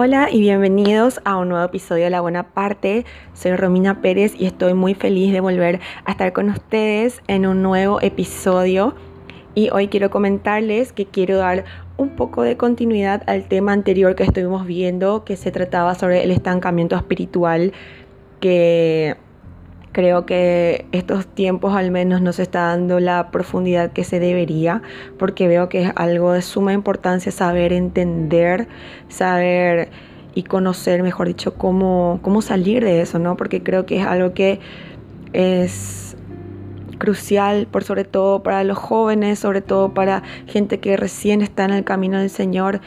Hola y bienvenidos a un nuevo episodio de La Buena Parte. Soy Romina Pérez y estoy muy feliz de volver a estar con ustedes en un nuevo episodio. Y hoy quiero comentarles que quiero dar un poco de continuidad al tema anterior que estuvimos viendo, que se trataba sobre el estancamiento espiritual, que creo que estos tiempos al menos no se está dando la profundidad que se debería, porque veo que es algo de suma importancia saber entender, saber y conocer, mejor dicho, cómo, cómo salir de eso, ¿no? Porque creo que es algo que es crucial, por sobre todo para los jóvenes, sobre todo para gente que recién está en el camino del Señor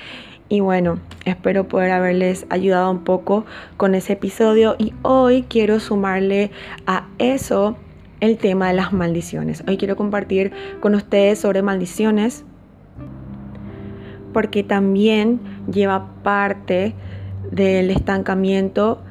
y bueno, espero poder haberles ayudado un poco con ese episodio y hoy quiero sumarle a eso el tema de las maldiciones. Hoy quiero compartir con ustedes sobre maldiciones porque también lleva parte del estancamiento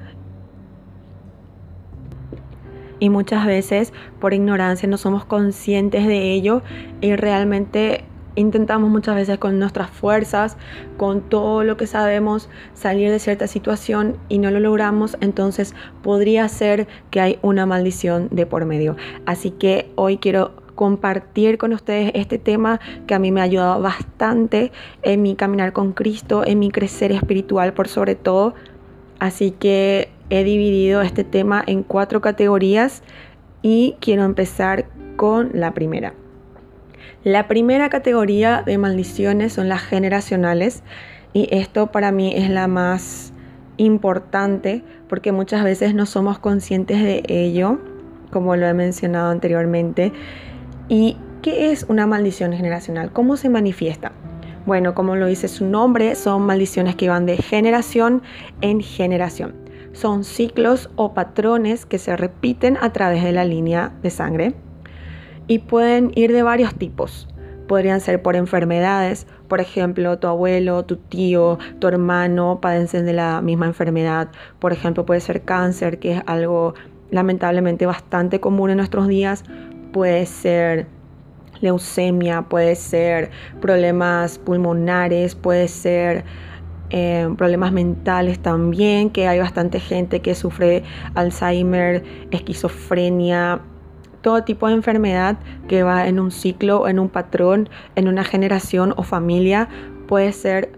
y muchas veces por ignorancia no somos conscientes de ello y realmente intentamos muchas veces con nuestras fuerzas, con todo lo que sabemos, salir de cierta situación y no lo logramos, entonces podría ser que hay una maldición de por medio. Así que hoy quiero compartir con ustedes este tema que a mí me ha ayudado bastante en mi caminar con Cristo, en mi crecer espiritual por sobre todo. Así que he dividido este tema en cuatro categorías y quiero empezar con la primera. La primera categoría de maldiciones son las generacionales y esto para mí es la más importante porque muchas veces no somos conscientes de ello, como lo he mencionado anteriormente. ¿Y qué es una maldición generacional? ¿Cómo se manifiesta? Bueno, como lo dice su nombre, son maldiciones que van de generación en generación. Son ciclos o patrones que se repiten a través de la línea de sangre y pueden ir de varios tipos. Podrían ser por enfermedades, por ejemplo, tu abuelo, tu tío, tu hermano padecen de la misma enfermedad. Por ejemplo, puede ser cáncer, que es algo lamentablemente bastante común en nuestros días. Puede ser leucemia, puede ser problemas pulmonares, puede ser eh, problemas mentales también, que hay bastante gente que sufre Alzheimer, esquizofrenia, todo tipo de enfermedad que va en un ciclo, en un patrón, en una generación o familia, puede ser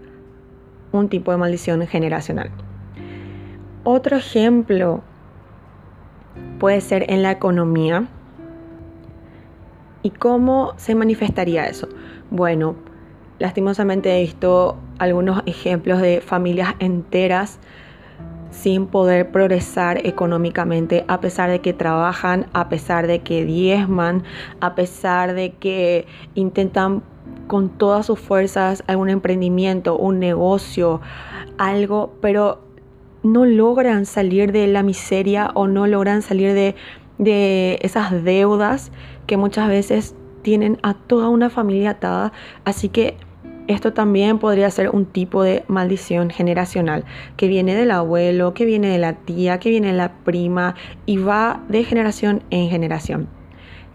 un tipo de maldición generacional. Otro ejemplo puede ser en la economía. ¿Y cómo se manifestaría eso? Bueno, lastimosamente he visto algunos ejemplos de familias enteras sin poder progresar económicamente a pesar de que trabajan, a pesar de que diezman, a pesar de que intentan con todas sus fuerzas algún emprendimiento, un negocio, algo, pero no logran salir de la miseria o no logran salir de, de esas deudas que muchas veces tienen a toda una familia atada. Así que esto también podría ser un tipo de maldición generacional que viene del abuelo, que viene de la tía, que viene de la prima y va de generación en generación.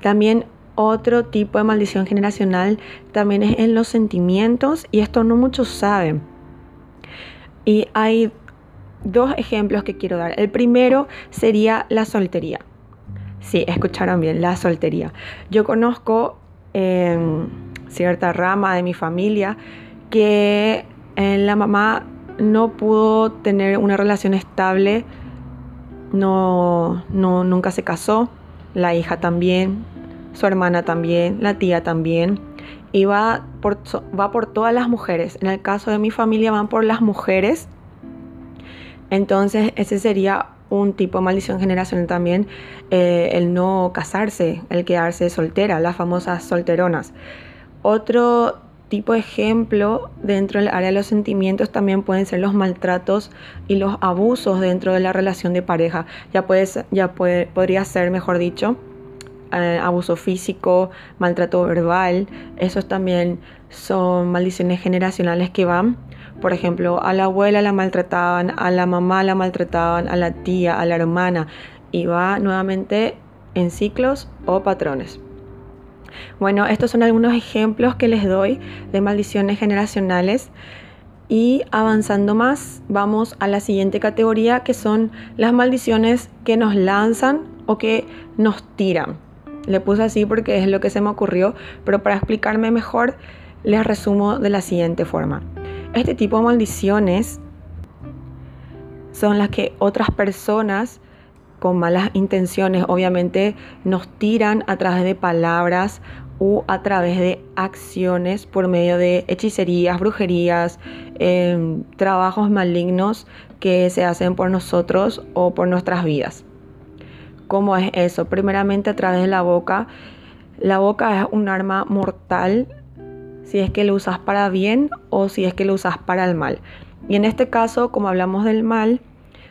También otro tipo de maldición generacional también es en los sentimientos y esto no muchos saben. Y hay dos ejemplos que quiero dar. El primero sería la soltería. Sí, escucharon bien, la soltería. Yo conozco... Em, cierta rama de mi familia que eh, la mamá no pudo tener una relación estable, no, no, nunca se casó, la hija también, su hermana también, la tía también, y va por, va por todas las mujeres. En el caso de mi familia van por las mujeres, entonces ese sería un tipo de maldición generacional también, eh, el no casarse, el quedarse soltera, las famosas solteronas. Otro tipo de ejemplo dentro del área de los sentimientos también pueden ser los maltratos y los abusos dentro de la relación de pareja. Ya, ya podría ser, mejor dicho, eh, abuso físico, maltrato verbal. Esos también son maldiciones generacionales que van. Por ejemplo, a la abuela la maltrataban, a la mamá la maltrataban, a la tía, a la hermana. Y va nuevamente en ciclos o patrones. Bueno, estos son algunos ejemplos que les doy de maldiciones generacionales Y avanzando más, vamos a la siguiente categoría que son las maldiciones que nos lanzan o que nos tiran. Le puse así porque es lo que se me ocurrió, pero para explicarme mejor les resumo de la siguiente forma. Este tipo de maldiciones son las que otras personas con malas intenciones obviamente nos tiran a través de palabras o a través de acciones por medio de hechicerías, brujerías, em, trabajos malignos que se hacen por nosotros o por nuestras vidas. ¿Cómo es eso? Primeramente a través de la boca. La boca es un arma mortal si es que lo usas para bien o si es que lo usas para el mal. Y en este caso, como hablamos del mal,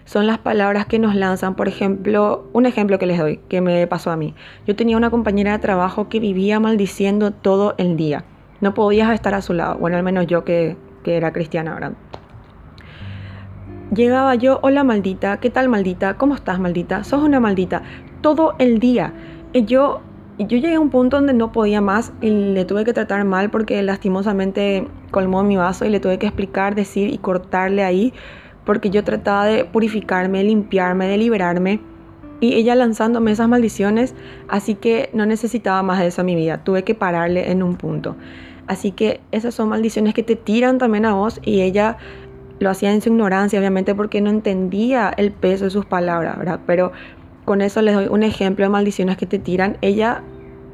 son las palabras que nos lanzan. Por ejemplo, un ejemplo que les doy, que me pasó a mí. Yo tenía una compañera de trabajo que vivía maldiciendo todo el día. No podías estar a su lado. Bueno, al menos yo que, era cristiana, ¿verdad? Llegaba yo, hola maldita, ¿qué tal maldita? ¿Cómo estás maldita? Sos una maldita. Todo el día. Y yo, yo llegué a un punto donde no podía más y le tuve que tratar mal porque lastimosamente colmó mi vaso y le tuve que explicar, decir y cortarle ahí porque yo trataba de purificarme, limpiarme, de liberarme y ella lanzándome esas maldiciones, así que no necesitaba más de eso en mi vida, tuve que pararle en un punto. Así que esas son maldiciones que te tiran también a vos y ella lo hacía en su ignorancia, obviamente porque no entendía el peso de sus palabras, ¿verdad? Pero con eso les doy un ejemplo de maldiciones que te tiran. Ella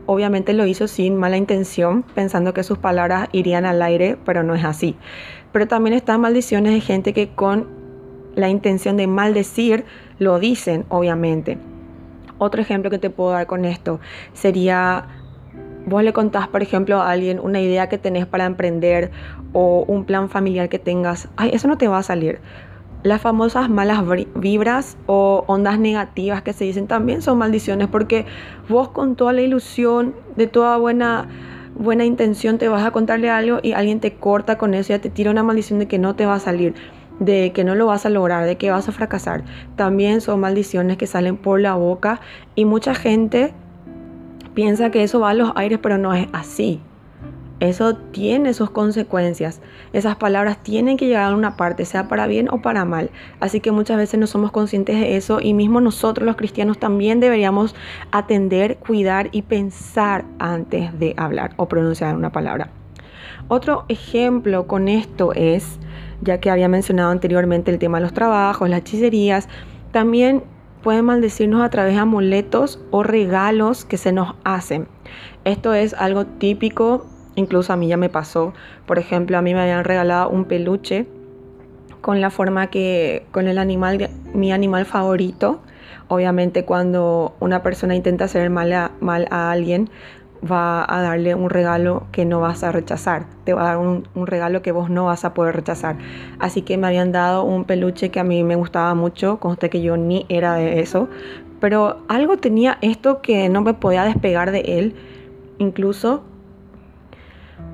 obviamente lo hizo sin mala intención, pensando que sus palabras irían al aire, pero no es así. Pero también están maldiciones de gente que con la intención de maldecir, lo dicen, obviamente. Otro ejemplo que te puedo dar con esto sería, vos le contás, por ejemplo, a alguien una idea que tenés para emprender o un plan familiar que tengas, ay, eso no te va a salir. Las famosas malas vibras o ondas negativas que se dicen también son maldiciones porque vos con toda la ilusión de toda buena buena intención te vas a contarle algo y alguien te corta con eso, ya te tira una maldición de que no te va a salir de que no lo vas a lograr, de que vas a fracasar. También son maldiciones que salen por la boca y mucha gente piensa que eso va a los aires, pero no es así. Eso tiene sus consecuencias. Esas palabras tienen que llegar a una parte, sea para bien o para mal. Así que muchas veces no somos conscientes de eso y mismo nosotros los cristianos también deberíamos atender, cuidar y pensar antes de hablar o pronunciar una palabra. Otro ejemplo con esto es ya que había mencionado anteriormente el tema de los trabajos, las hechicerías, también pueden maldecirnos a través de amuletos o regalos que se nos hacen. Esto es algo típico, incluso a mí ya me pasó. Por ejemplo, a mí me habían regalado un peluche con la forma que, con el animal, mi animal favorito. Obviamente cuando una persona intenta hacer mal mal a alguien, va a darle un regalo que no vas a rechazar, te va a dar un, regalo que vos no vas a poder rechazar. Así que me habían dado un peluche que a mí me gustaba mucho, usted que yo ni era de eso, pero algo tenía esto que no me podía despegar de él, incluso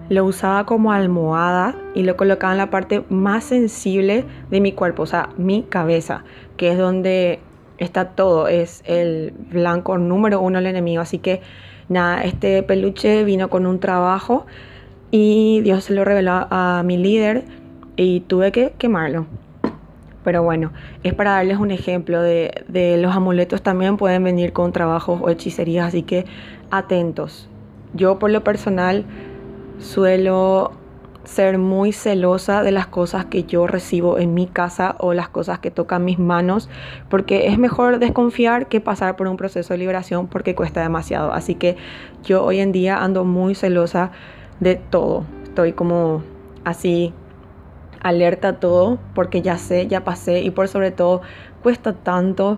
lo usaba como almohada y lo colocaba en la parte más sensible de mi cuerpo, o sea, mi cabeza, que es donde está todo, es el blanco número uno del enemigo, así que nada, este peluche vino con un trabajo y Dios se lo reveló a mi líder y tuve que quemarlo. Pero bueno, es para darles un ejemplo de, de los amuletos también pueden venir con trabajos o hechicerías, así que atentos. Yo por lo personal suelo ser muy celosa de las cosas que yo recibo en mi casa o las cosas que tocan mis manos, porque es mejor desconfiar que pasar por un proceso de liberación porque cuesta demasiado. Así que yo hoy en día ando muy celosa de todo. Estoy como así alerta a todo porque ya sé, ya pasé y por sobre todo cuesta tanto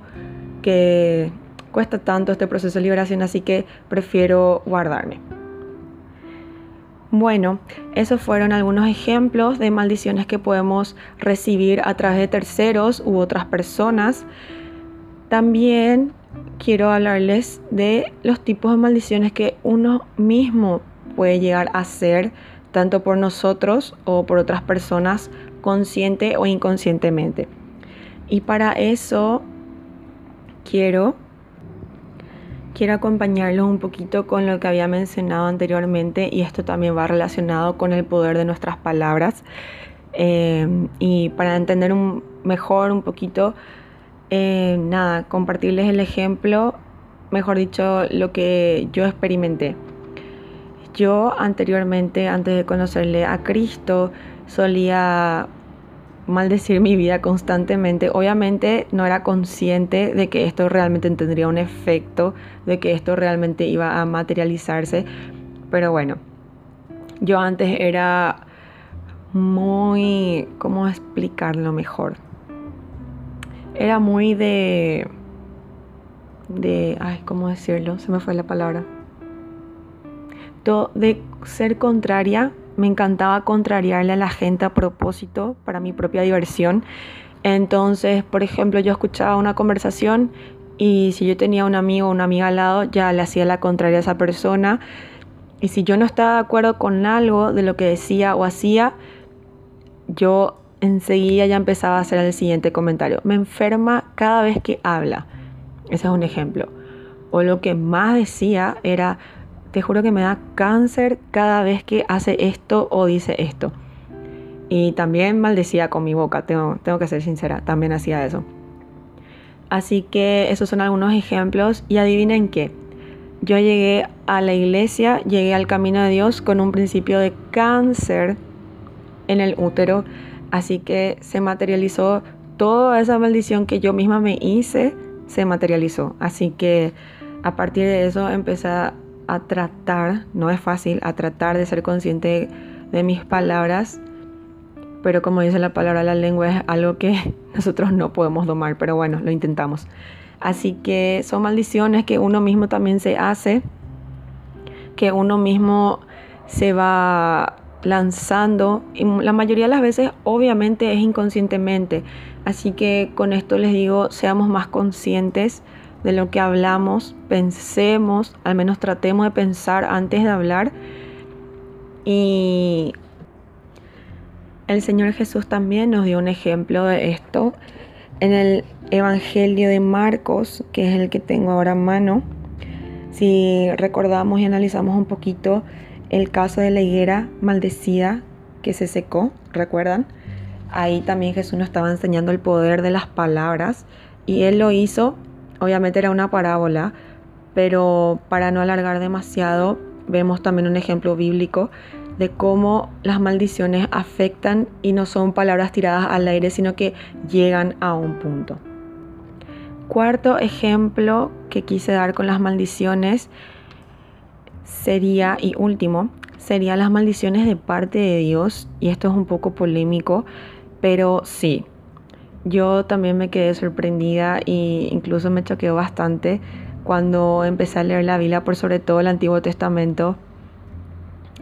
que cuesta tanto este proceso de liberación, así que prefiero guardarme. Bueno, esos fueron algunos ejemplos de maldiciones que podemos recibir a través de terceros u otras personas. También quiero hablarles de los tipos de maldiciones que uno mismo puede llegar a hacer, tanto por nosotros o por otras personas, consciente o inconscientemente. Y para eso quiero quiero acompañarlos un poquito con lo que había mencionado anteriormente y esto también va relacionado con el poder de nuestras palabras. Eh, y para entender un, mejor un poquito, eh, nada, compartirles el ejemplo, mejor dicho, lo que yo experimenté. Yo anteriormente, antes de conocerle a Cristo, solía maldecir mi vida constantemente. Obviamente no era consciente de que esto realmente tendría un efecto, de que esto realmente iba a materializarse. Pero bueno, yo antes era muy, ¿cómo explicarlo mejor? Era muy de, de, ay, ¿cómo decirlo? Se me fue la palabra. De ser contraria, me encantaba contrariarle a la gente a propósito para mi propia diversión. Entonces, por ejemplo, yo escuchaba una conversación y si yo tenía un amigo o una amiga al lado, ya le hacía la contraria a esa persona. Y si yo no estaba de acuerdo con algo de lo que decía o hacía, yo enseguida ya empezaba a hacer el siguiente comentario. Me enferma cada vez que habla. Ese es un ejemplo. O lo que más decía era, te juro que me da cáncer cada vez que hace esto o dice esto. Y también maldecía con mi boca, tengo, tengo que ser sincera, también hacía eso. Así que esos son algunos ejemplos y adivinen qué. Yo llegué a la iglesia, llegué al camino de Dios con un principio de cáncer en el útero. Así que se materializó toda esa maldición que yo misma me hice, se materializó. Así que a partir de eso empecé a tratar, no es fácil, a tratar de ser consciente de mis palabras. Pero como dice la palabra, la lengua es algo que nosotros no podemos domar, pero bueno, lo intentamos. Así que son maldiciones que uno mismo también se hace, que uno mismo se va lanzando y la mayoría de las veces obviamente es inconscientemente. Así que con esto les digo, seamos más conscientes de lo que hablamos, pensemos, al menos tratemos de pensar antes de hablar. Y el Señor Jesús también nos dio un ejemplo de esto en el Evangelio de Marcos, que es el que tengo ahora en mano. Si recordamos y analizamos un poquito, el caso de la higuera maldecida que se secó, ¿recuerdan? Ahí también Jesús nos estaba enseñando el poder de las palabras y él lo hizo, obviamente era una parábola, pero para no alargar demasiado, vemos también un ejemplo bíblico de cómo las maldiciones afectan y no son palabras tiradas al aire, sino que llegan a un punto. Cuarto ejemplo que quise dar con las maldiciones sería, y último, sería las maldiciones de parte de Dios. Y esto es un poco polémico, pero sí, yo también me quedé sorprendida e incluso me choqueó bastante cuando empecé a leer la Biblia, por sobre todo el Antiguo Testamento.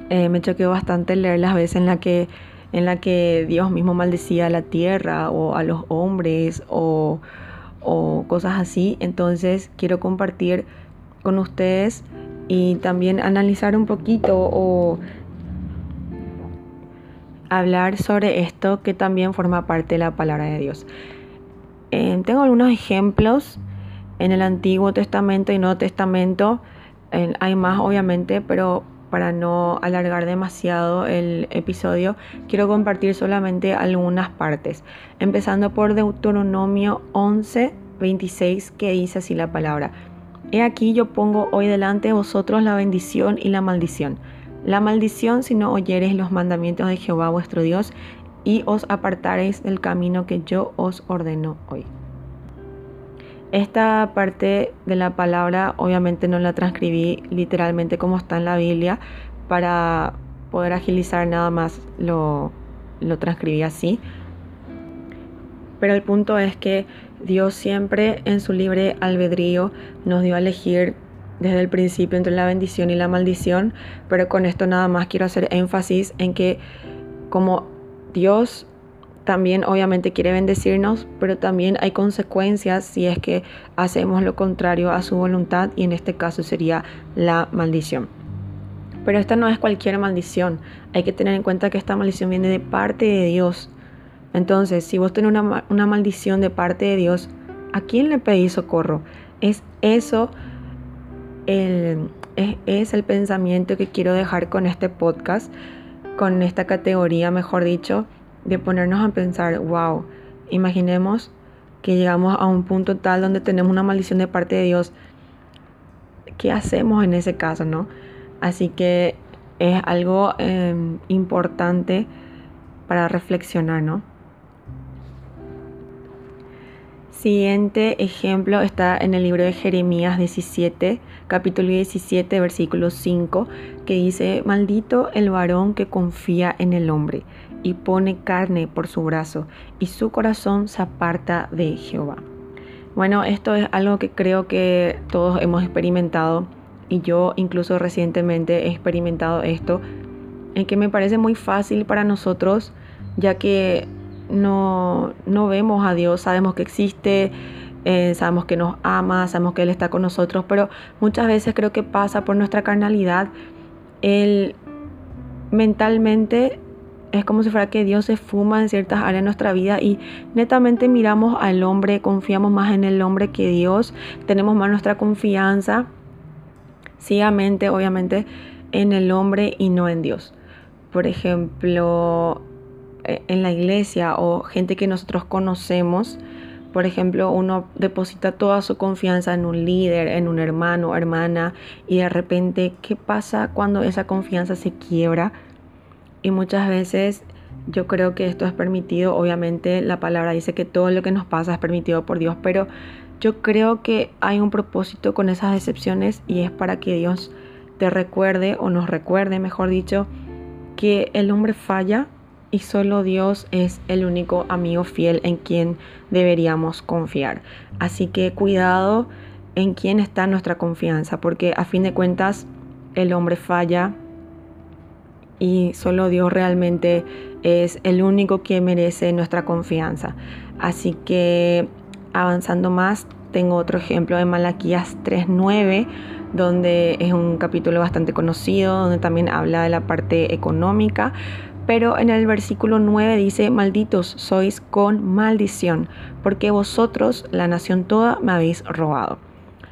Eh, me choqueó bastante leer las veces en la que en la que Dios mismo maldecía a la tierra o a los hombres o, o cosas así. Entonces quiero compartir con ustedes y también analizar un poquito o hablar sobre esto que también forma parte de la palabra de Dios. Eh, tengo algunos ejemplos en el Antiguo Testamento y Nuevo Testamento. hay más obviamente, pero para no alargar demasiado el episodio, quiero compartir solamente algunas partes. Empezando por Deuteronomio 11, 26, que dice así la palabra. He aquí yo pongo hoy delante de vosotros la bendición y la maldición. La maldición si no oyereis los mandamientos de Jehová vuestro Dios y os apartareis del camino que yo os ordeno hoy. Esta parte de la palabra obviamente no la transcribí literalmente como está en la Biblia para poder agilizar nada más lo, lo transcribí así. Pero el punto es que Dios siempre en su libre albedrío nos dio a elegir desde el principio entre la bendición y la maldición, pero con esto nada más quiero hacer énfasis en que como Dios también obviamente quiere bendecirnos, pero también hay consecuencias si es que hacemos lo contrario a su voluntad y en este caso sería la maldición. Pero esta no es cualquier maldición, hay que tener en cuenta que esta maldición viene de parte de Dios entonces, si vos tenés una, maldición de parte de Dios, ¿a quién le pedís socorro? Es eso, es el pensamiento que quiero dejar con este podcast, con esta categoría, mejor dicho, de ponernos a pensar, wow, imaginemos que llegamos a un punto tal donde tenemos una maldición de parte de Dios. ¿Qué hacemos en ese caso, no? Así que es algo em, importante para reflexionar, ¿no? Siguiente ejemplo está en el libro de Jeremías 17, capítulo 17, versículo 5, que dice, maldito el varón que confía en el hombre y pone carne por su brazo, y su corazón se aparta de Jehová. Bueno, esto es algo que creo que todos hemos experimentado y yo incluso recientemente he experimentado esto, en que me parece muy fácil para nosotros, ya que no, no vemos a Dios, sabemos que existe, eh, sabemos que nos ama, sabemos que Él está con nosotros, pero muchas veces creo que pasa por nuestra carnalidad. Él mentalmente es como si fuera que Dios se fuma en ciertas áreas de nuestra vida y netamente miramos al hombre, confiamos más en el hombre que Dios, tenemos más nuestra confianza ciegamente, obviamente, en el hombre y no en Dios. Por ejemplo, en la iglesia o gente que nosotros conocemos, por ejemplo, uno deposita toda su confianza en un líder, en un hermano hermana, y de repente, ¿qué pasa cuando esa confianza se quiebra? Y muchas veces yo creo que esto es permitido, obviamente la palabra dice que todo lo que nos pasa es permitido por Dios, pero yo creo que hay un propósito con esas decepciones y es para que Dios te recuerde o nos recuerde, mejor dicho, que el hombre falla, y solo Dios es el único amigo fiel en quien deberíamos confiar. Así que cuidado en quién está nuestra confianza, porque a fin de cuentas el hombre falla y solo Dios realmente es el único que merece nuestra confianza. Así que avanzando más, tengo otro ejemplo de Malaquías 3.9 donde es un capítulo bastante conocido, donde también habla de la parte económica, pero en el versículo 9 dice, malditos sois con maldición, porque vosotros, la nación toda, me habéis robado.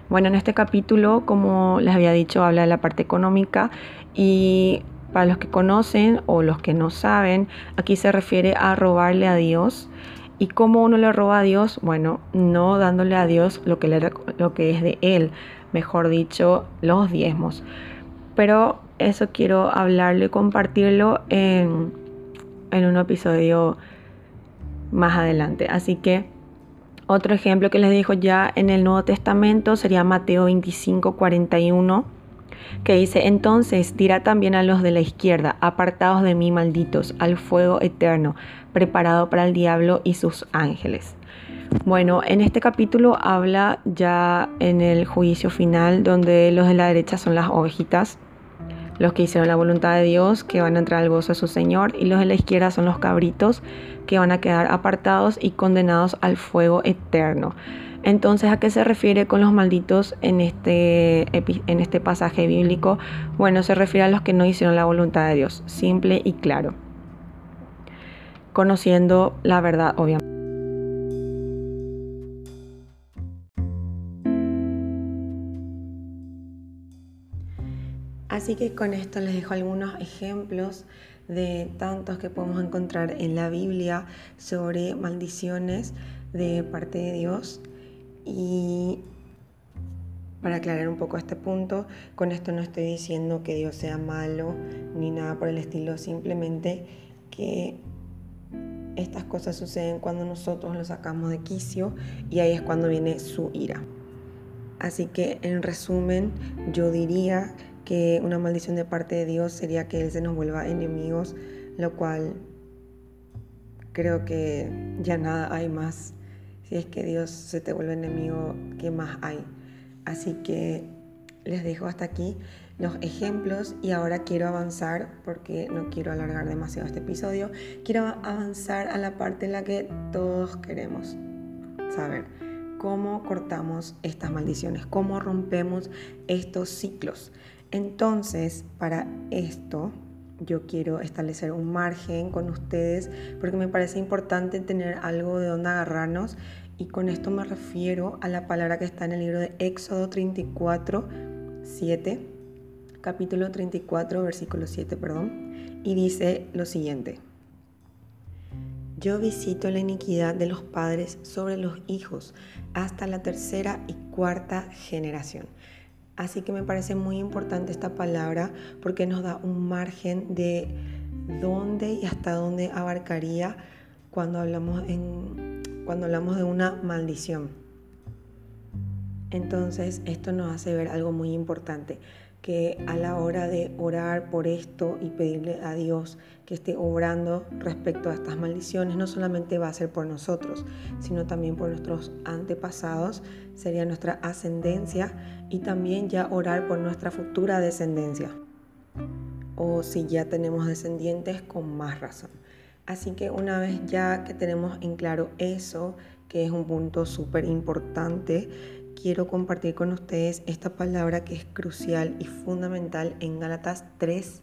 Bueno, en este capítulo, como les había dicho, habla de la parte económica y para los que conocen o los que no saben, aquí se refiere a robarle a Dios. ¿Y cómo uno le roba a Dios? Bueno, no dándole a Dios lo que, que es de Él, mejor dicho, los diezmos. Pero eso quiero hablarlo y compartirlo en, un episodio más adelante. Así que otro ejemplo que les dejo ya en el Nuevo Testamento sería Mateo 25, 41, que dice, entonces dirá también a los de la izquierda, apartados de mí malditos, al fuego eterno, preparado para el diablo y sus ángeles. Bueno, en este capítulo habla ya en el juicio final, donde los de la derecha son las ovejitas los que hicieron la voluntad de Dios, que van a entrar al gozo de su Señor, y los de la izquierda son los cabritos, que van a quedar apartados y condenados al fuego eterno. Entonces, ¿a qué se refiere con los malditos en este, en este pasaje bíblico? Bueno, se refiere a los que no hicieron la voluntad de Dios, simple y claro, conociendo la verdad, obviamente. Así que con esto les dejo algunos ejemplos de tantos que podemos encontrar en la Biblia sobre maldiciones de parte de Dios. Y para aclarar un poco este punto, con esto no estoy diciendo que Dios sea malo ni nada por el estilo, simplemente que estas cosas suceden cuando nosotros lo sacamos de quicio y ahí es cuando viene su ira. Así que en resumen, yo diría que una maldición de parte de Dios sería que Él se nos vuelva enemigos, lo cual creo que ya nada hay más. Si es que Dios se te vuelve enemigo, ¿qué más hay? Así que les dejo hasta aquí los ejemplos y ahora quiero avanzar, porque no quiero alargar demasiado este episodio, quiero avanzar a la parte en la que todos queremos saber cómo cortamos estas maldiciones, cómo rompemos estos ciclos. Entonces, para esto, yo quiero establecer un margen con ustedes porque me parece importante tener algo de donde agarrarnos y con esto me refiero a la palabra que está en el libro de Éxodo 34, 7, capítulo 34, versículo 7, perdón, y dice lo siguiente. Yo visito la iniquidad de los padres sobre los hijos hasta la tercera y cuarta generación. Así que me parece muy importante esta palabra porque nos da un margen de dónde y hasta dónde abarcaría cuando hablamos, en, cuando hablamos de una maldición. Entonces esto nos hace ver algo muy importante que a la hora de orar por esto y pedirle a Dios que esté obrando respecto a estas maldiciones, no solamente va a ser por nosotros, sino también por nuestros antepasados, sería nuestra ascendencia y también ya orar por nuestra futura descendencia. O si ya tenemos descendientes, con más razón. Así que una vez ya que tenemos en claro eso, que es un punto súper importante, quiero compartir con ustedes esta palabra que es crucial y fundamental en Gálatas 3,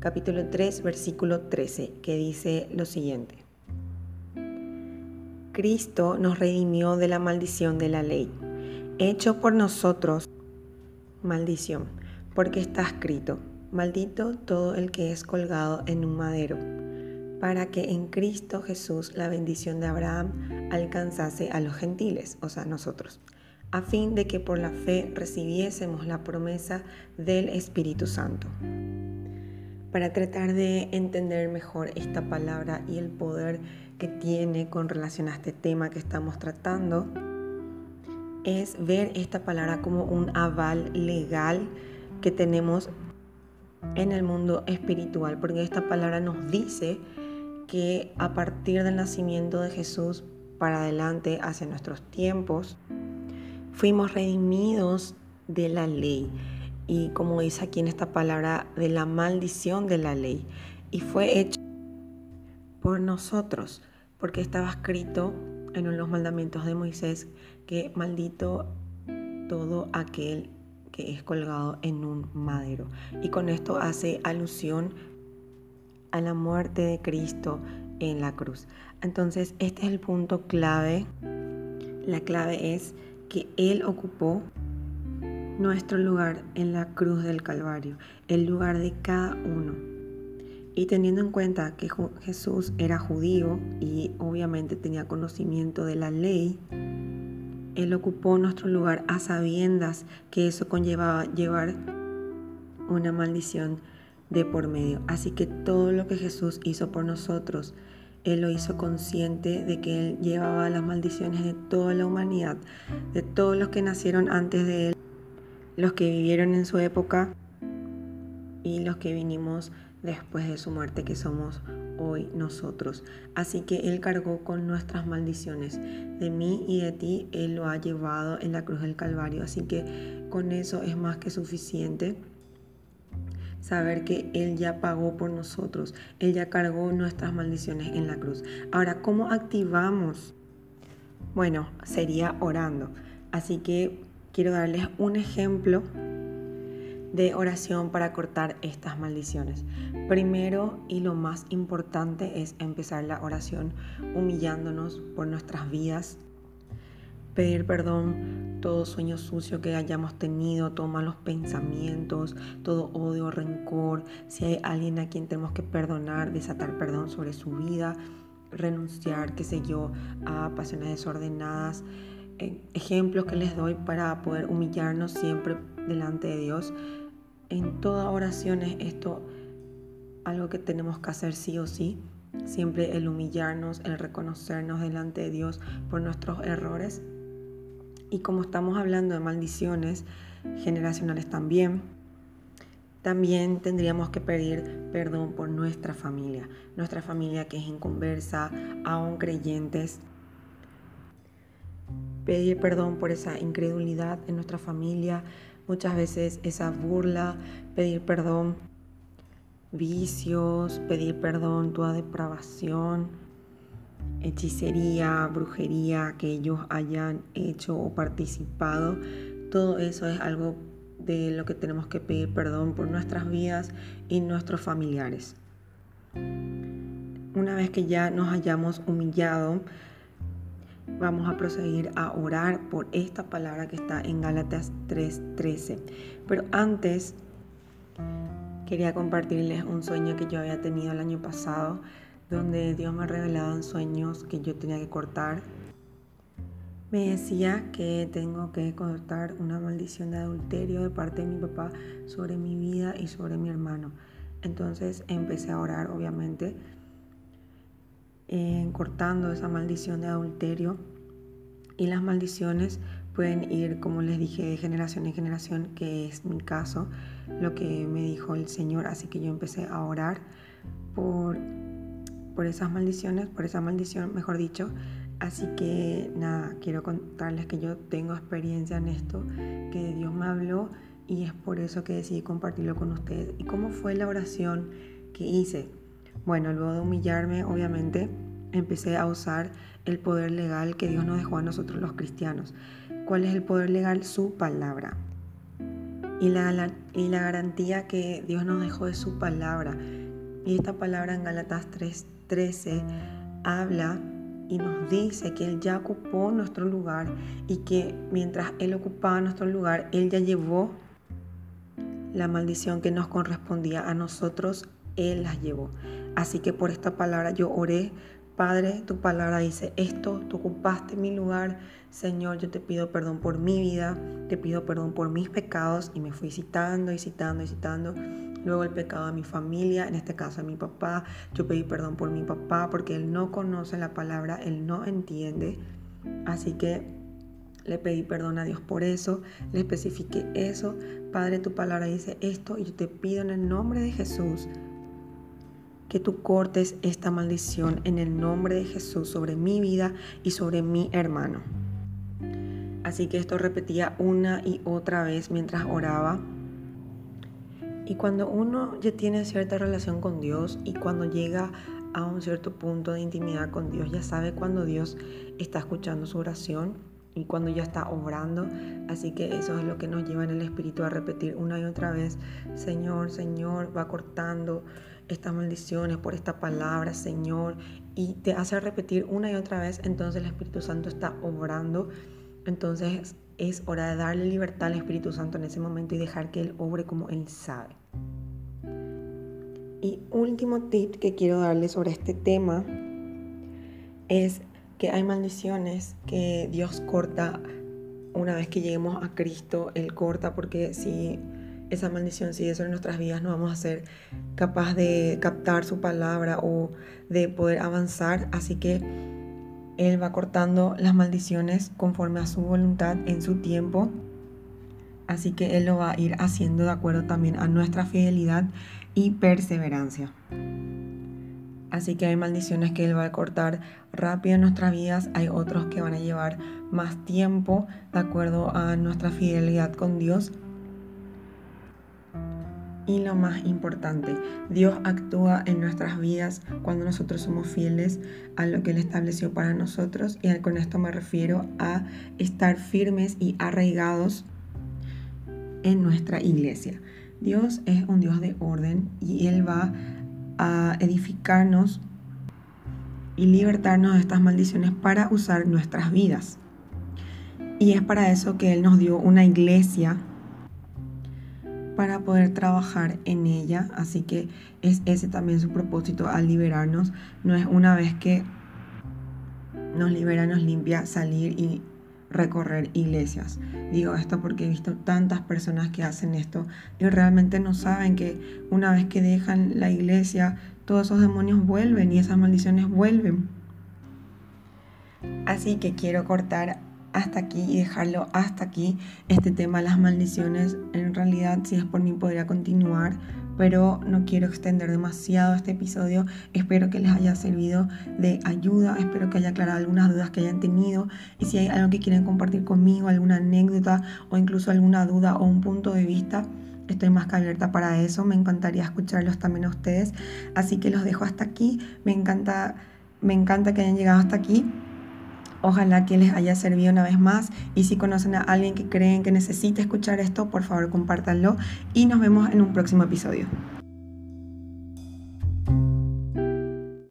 capítulo 3, versículo 13, que dice lo siguiente. Cristo nos redimió de la maldición de la ley, hecho por nosotros maldición, porque está escrito, maldito todo el que es colgado en un madero, para que en Cristo Jesús la bendición de Abraham alcanzase a los gentiles, o sea, nosotros a fin de que por la fe recibiésemos la promesa del Espíritu Santo. Para tratar de entender mejor esta palabra y el poder que tiene con relación a este tema que estamos tratando, es ver esta palabra como un aval legal que tenemos en el mundo espiritual, porque esta palabra nos dice que a partir del nacimiento de Jesús para adelante, hacia nuestros tiempos, fuimos redimidos de la ley y como dice aquí en esta palabra, de la maldición de la ley. Y fue hecho por nosotros, porque estaba escrito en los mandamientos de Moisés que maldito todo aquel que es colgado en un madero. Y con esto hace alusión a la muerte de Cristo en la cruz. Entonces, este es el punto clave. La clave es que Él ocupó nuestro lugar en la cruz del Calvario, el lugar de cada uno. Y teniendo en cuenta que Jesús era judío y obviamente tenía conocimiento de la ley, Él ocupó nuestro lugar a sabiendas que eso conllevaba llevar una maldición de por medio. Así que todo lo que Jesús hizo por nosotros, él lo hizo consciente de que Él llevaba las maldiciones de toda la humanidad, de todos los que nacieron antes de Él, los que vivieron en su época y los que vinimos después de su muerte, que somos hoy nosotros. Así que Él cargó con nuestras maldiciones. De mí y de ti Él lo ha llevado en la cruz del Calvario. Así que con eso es más que suficiente saber que Él ya pagó por nosotros, Él ya cargó nuestras maldiciones en la cruz. Ahora, ¿cómo activamos? Bueno, sería orando. Así que quiero darles un ejemplo de oración para cortar estas maldiciones. Primero y lo más importante es empezar la oración humillándonos por nuestras vidas, pedir perdón todo sueño sucio que hayamos tenido, todos malos pensamientos, todo odio, rencor, si hay alguien a quien tenemos que perdonar, desatar perdón sobre su vida, renunciar, qué sé yo, a pasiones desordenadas. Ejemplos que les doy para poder humillarnos siempre delante de Dios. En toda oración es esto algo que tenemos que hacer sí o sí. Siempre el humillarnos, el reconocernos delante de Dios por nuestros errores y como estamos hablando de maldiciones generacionales también, también tendríamos que pedir perdón por nuestra familia, nuestra familia que es inconversa, aún creyentes. Pedir perdón por esa incredulidad en nuestra familia, muchas veces esa burla, pedir perdón. Vicios, pedir perdón toda depravación, hechicería, brujería que ellos hayan hecho o participado. Todo eso es algo de lo que tenemos que pedir perdón por nuestras vidas y nuestros familiares. Una vez que ya nos hayamos humillado, vamos a proceder a orar por esta palabra que está en Gálatas 3:13. Pero antes quería compartirles un sueño que yo había tenido el año pasado donde Dios me revelaba en sueños que yo tenía que cortar. Me decía que tengo que cortar una maldición de adulterio de parte de mi papá sobre mi vida y sobre mi hermano. Entonces empecé a orar, obviamente, en cortando esa maldición de adulterio. Y las maldiciones pueden ir, como les dije, de generación en generación, que es mi caso, lo que me dijo el Señor. Así que yo empecé a orar por por esas maldiciones, por esa maldición, mejor dicho. Así que nada, quiero contarles que yo tengo experiencia en esto, que Dios me habló y es por eso que decidí compartirlo con ustedes. ¿Y cómo fue la oración que hice? Bueno, luego de humillarme, obviamente, empecé a usar el poder legal que Dios nos dejó a nosotros los cristianos. ¿Cuál es el poder legal? Su palabra. Y la, y la garantía que Dios nos dejó de su palabra. Y esta palabra en Galatas 3, 13 habla y nos dice que Él ya ocupó nuestro lugar y que mientras Él ocupaba nuestro lugar, Él ya llevó la maldición que nos correspondía a nosotros, Él las llevó. Así que por esta palabra yo oré, Padre, tu palabra dice esto, tú ocupaste mi lugar, Señor, yo te pido perdón por mi vida, te pido perdón por mis pecados y me fui citando y citando y citando Luego el pecado de mi familia, en este caso de mi papá. Yo pedí perdón por mi papá porque él no conoce la palabra, él no entiende. Así que le pedí perdón a Dios por eso, le especifiqué eso. Padre, tu palabra dice esto y yo te pido en el nombre de Jesús que tú cortes esta maldición en el nombre de Jesús sobre mi vida y sobre mi hermano. Así que esto repetía una y otra vez mientras oraba y cuando uno ya tiene cierta relación con Dios y cuando llega a un cierto punto de intimidad con Dios, ya sabe cuando Dios está escuchando su oración y cuando ya está obrando. Así que eso es lo que nos lleva en el Espíritu a repetir una y otra vez, Señor, Señor, va cortando estas maldiciones por esta palabra, Señor, y te hace repetir una y otra vez, entonces el Espíritu Santo está obrando. Entonces es hora de darle libertad al Espíritu Santo en ese momento y dejar que Él obre como Él sabe. Y último tip que quiero darle sobre este tema es que hay maldiciones que Dios corta una vez que lleguemos a Cristo, Él corta porque si esa maldición sigue sobre nuestras vidas no vamos a ser capaz de captar su palabra o de poder avanzar. Así que él va cortando las maldiciones conforme a su voluntad en su tiempo. Así que Él lo va a ir haciendo de acuerdo también a nuestra fidelidad y perseverancia. Así que hay maldiciones que Él va a cortar rápido en nuestras vidas, hay otros que van a llevar más tiempo de acuerdo a nuestra fidelidad con Dios y lo más importante, Dios actúa en nuestras vidas cuando nosotros somos fieles a lo que Él estableció para nosotros. Y con esto me refiero a estar firmes y arraigados en nuestra iglesia. Dios es un Dios de orden y Él va a edificarnos y libertarnos de estas maldiciones para usar nuestras vidas. Y es para eso que Él nos dio una iglesia para poder trabajar en ella. Así que es ese también su propósito al liberarnos. No es una vez que nos libera, nos limpia salir y recorrer iglesias. Digo esto porque he visto tantas personas que hacen esto y realmente no saben que una vez que dejan la iglesia, todos esos demonios vuelven y esas maldiciones vuelven. Así que quiero cortar hasta aquí y dejarlo hasta aquí. Este tema, las maldiciones, en realidad si es por mí podría continuar, pero no quiero extender demasiado este episodio. Espero que les haya servido de ayuda, espero que haya aclarado algunas dudas que hayan tenido y si hay algo que quieren compartir conmigo, alguna anécdota o incluso alguna duda o un punto de vista. Estoy más que abierta para eso, me encantaría escucharlos también a ustedes, así que los dejo hasta aquí, me encanta, me encanta que hayan llegado hasta aquí Ojalá que les haya servido una vez más y si conocen a alguien que creen que necesita escuchar esto, por favor compártanlo y nos vemos en un próximo episodio.